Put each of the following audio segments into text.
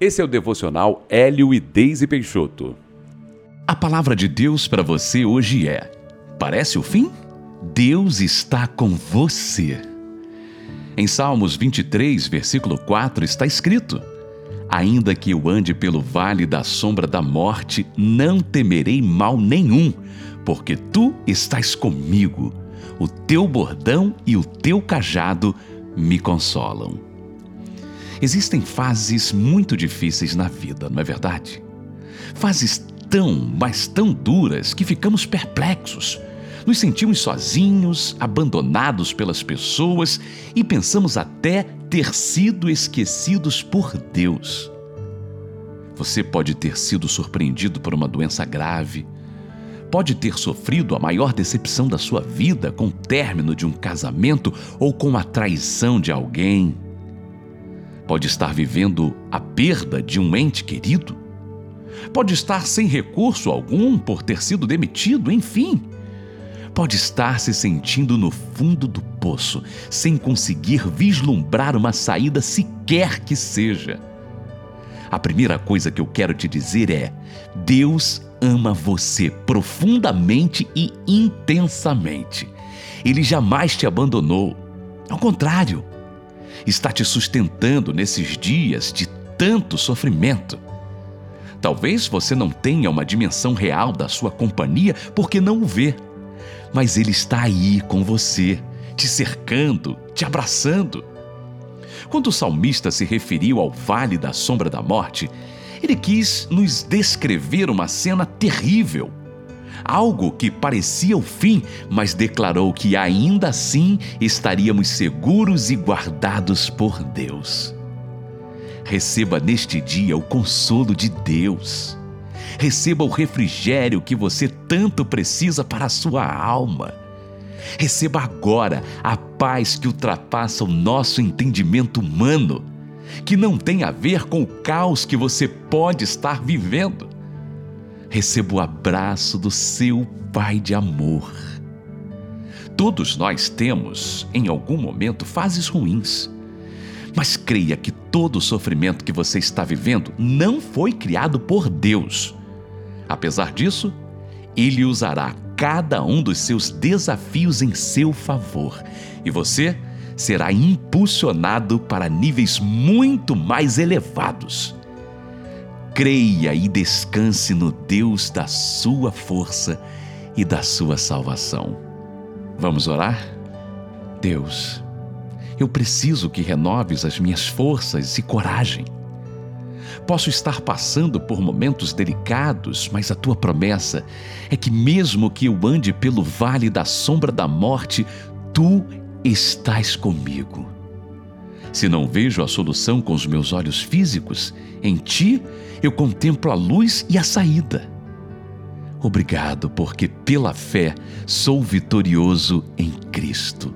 Esse é o devocional Hélio e Deise Peixoto. A palavra de Deus para você hoje é: Parece o fim? Deus está com você. Em Salmos 23, versículo 4 está escrito: Ainda que eu ande pelo vale da sombra da morte, não temerei mal nenhum, porque tu estás comigo. O teu bordão e o teu cajado me consolam. Existem fases muito difíceis na vida, não é verdade? Fases tão, mas tão duras que ficamos perplexos. Nos sentimos sozinhos, abandonados pelas pessoas e pensamos até ter sido esquecidos por Deus. Você pode ter sido surpreendido por uma doença grave, pode ter sofrido a maior decepção da sua vida com o término de um casamento ou com a traição de alguém. Pode estar vivendo a perda de um ente querido. Pode estar sem recurso algum por ter sido demitido, enfim. Pode estar se sentindo no fundo do poço, sem conseguir vislumbrar uma saída sequer que seja. A primeira coisa que eu quero te dizer é: Deus ama você profundamente e intensamente. Ele jamais te abandonou. Ao contrário, está te sustentando nesses dias de tanto sofrimento. Talvez você não tenha uma dimensão real da sua companhia porque não o vê, mas ele está aí com você, te cercando, te abraçando. Quando o salmista se referiu ao vale da sombra da morte, ele quis nos descrever uma cena terrível algo que parecia o fim, mas declarou que ainda assim estaríamos seguros e guardados por Deus. Receba neste dia o consolo de Deus. Receba o refrigério que você tanto precisa para a sua alma. Receba agora a paz que ultrapassa o nosso entendimento humano, que não tem a ver com o caos que você pode estar vivendo receba o abraço do seu Pai de amor. Todos nós temos, em algum momento, fases ruins. Mas creia que todo o sofrimento que você está vivendo não foi criado por Deus. Apesar disso, Ele usará cada um dos seus desafios em seu favor e você será impulsionado para níveis muito mais elevados creia e descanse no Deus da sua força e da sua salvação. Vamos orar? Deus, eu preciso que renoves as minhas forças e coragem. Posso estar passando por momentos delicados, mas a tua promessa é que, mesmo que eu ande pelo vale da sombra da morte, tu estás comigo. Se não vejo a solução com os meus olhos físicos, em ti eu contemplo a luz e a saída. Obrigado, porque pela fé sou vitorioso em Cristo.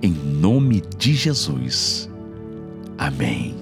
Em nome de Jesus. Amém.